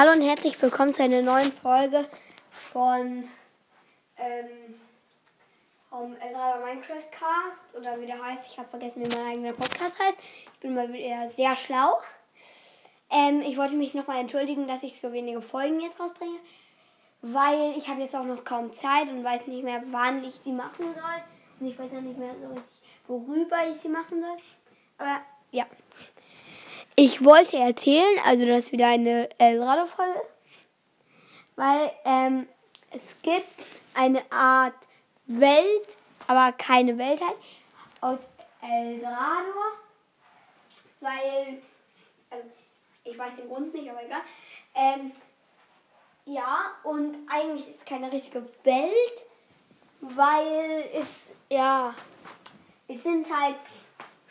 Hallo und herzlich willkommen zu einer neuen Folge von ähm, vom Eldrader Minecraft Cast oder wie der heißt. Ich habe vergessen, wie mein eigener Podcast heißt. Ich bin mal wieder sehr schlau. Ähm, ich wollte mich nochmal entschuldigen, dass ich so wenige Folgen jetzt rausbringe, weil ich habe jetzt auch noch kaum Zeit und weiß nicht mehr, wann ich sie machen soll. Und ich weiß auch nicht mehr so richtig, worüber ich sie machen soll. Aber ja. Ich wollte erzählen, also das ist wieder eine Eldorado-Folge, weil ähm, es gibt eine Art Welt, aber keine Welt halt, aus Eldorado, weil, also ich weiß den Grund nicht, aber egal. Ähm, ja, und eigentlich ist es keine richtige Welt, weil es, ja, es sind halt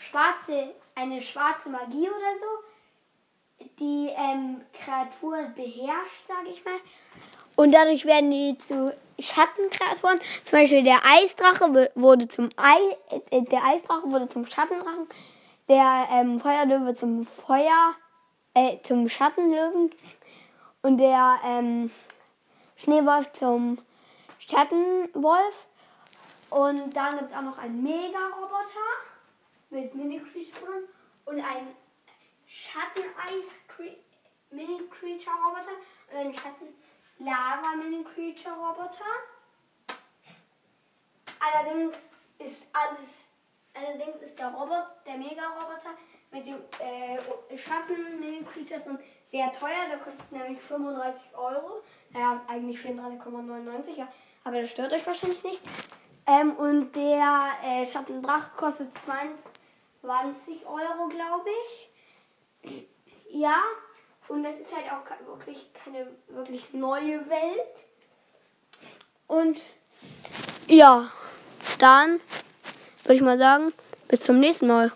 schwarze eine schwarze Magie oder so, die ähm, Kreaturen beherrscht, sage ich mal. Und dadurch werden die zu Schattenkreaturen. Zum Beispiel der Eisdrache wurde zum Ei, äh, der Eisdrache wurde zum Schattendrachen. Der ähm, Feuerlöwe zum Feuer, äh, zum Schattenlöwen. Und der ähm, Schneewolf zum Schattenwolf. Und dann gibt es auch noch einen Mega-Roboter mit Mini-Creature drin und ein Schatten-Eis-Mini-Creature-Roboter und ein Schatten-Lava-Mini-Creature-Roboter. Allerdings ist alles, allerdings ist der Roboter, der Mega-Roboter mit dem äh, Schatten-Mini-Creature sehr teuer. Der kostet nämlich 35 Euro. Naja, eigentlich 34,99, ja. Aber das stört euch wahrscheinlich nicht. Ähm, und der äh, Schattendrache kostet 20, 20 Euro, glaube ich. Ja, und das ist halt auch wirklich keine wirklich neue Welt. Und ja, dann würde ich mal sagen, bis zum nächsten Mal.